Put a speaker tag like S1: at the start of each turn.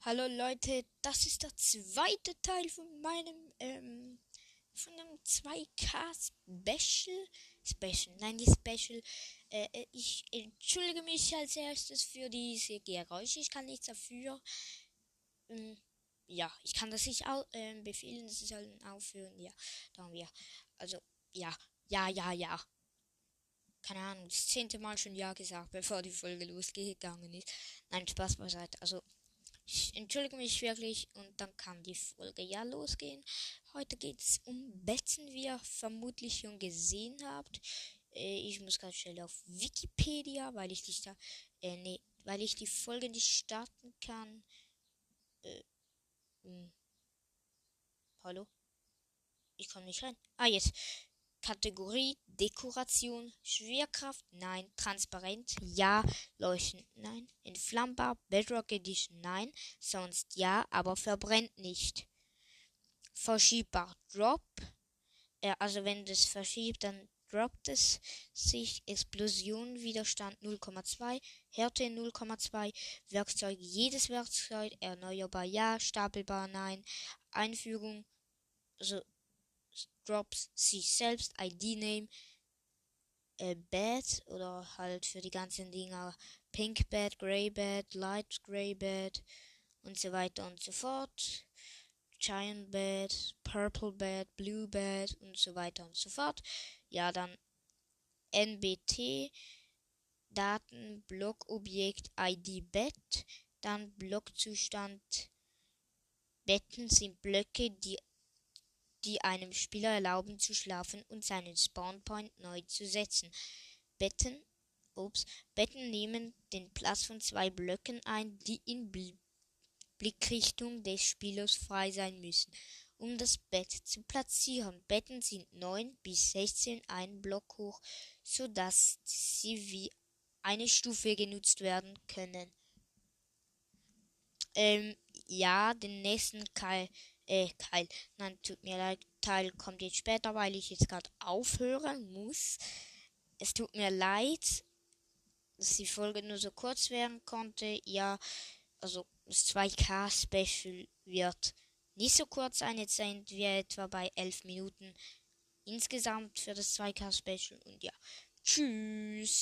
S1: Hallo Leute, das ist der zweite Teil von meinem, ähm, von einem 2K Special. Special, nein, die Special. Äh, äh, ich entschuldige mich als erstes für diese Geräusche. Ich kann nichts dafür. Ähm, ja, ich kann das nicht au äh, befehlen, sie sollen aufhören. Ja, da haben wir. Also, ja, ja, ja, ja. Keine Ahnung, das zehnte Mal schon Ja gesagt, bevor die Folge losgegangen ist. Nein, Spaß beiseite. Also, ich entschuldige mich wirklich und dann kann die Folge ja losgehen. Heute geht es um Betten, wie ihr vermutlich schon gesehen habt. Äh, ich muss ganz schnell auf Wikipedia, weil ich dich da, äh, nee, weil ich die Folge nicht starten kann. Äh. Hm. Hallo? Ich komme nicht rein. Ah, jetzt. Kategorie Dekoration, Schwerkraft, nein, transparent, ja, leuchtend, nein, entflammbar, Bedrock Edition, nein, sonst ja, aber verbrennt nicht. Verschiebbar, Drop, äh, also wenn das verschiebt, dann droppt es sich, Explosion, Widerstand 0,2, Härte 0,2, Werkzeug, jedes Werkzeug, erneuerbar ja, stapelbar nein, Einfügung, also Drops sich selbst, ID-Name, äh, Bed oder halt für die ganzen Dinger Pink Bed, Grey Bed, Light Grey Bed und so weiter und so fort. Giant Bed, Purple Bed, Blue Bed und so weiter und so fort. Ja, dann NBT, Daten, Blockobjekt, ID Bed, dann Blockzustand. Betten sind Blöcke, die die einem Spieler erlauben zu schlafen und seinen Spawnpoint neu zu setzen. Betten, ups, Betten nehmen den Platz von zwei Blöcken ein, die in Blickrichtung des Spielers frei sein müssen, um das Bett zu platzieren. Betten sind 9 bis 16 ein Block hoch, so dass sie wie eine Stufe genutzt werden können. Ähm, ja, den nächsten Keil äh, Teil. Nein, tut mir leid, Teil kommt jetzt später, weil ich jetzt gerade aufhören muss. Es tut mir leid, dass die Folge nur so kurz werden konnte. Ja, also das 2K-Special wird nicht so kurz sein. Jetzt sind wir etwa bei 11 Minuten insgesamt für das 2K-Special. Und ja, tschüss.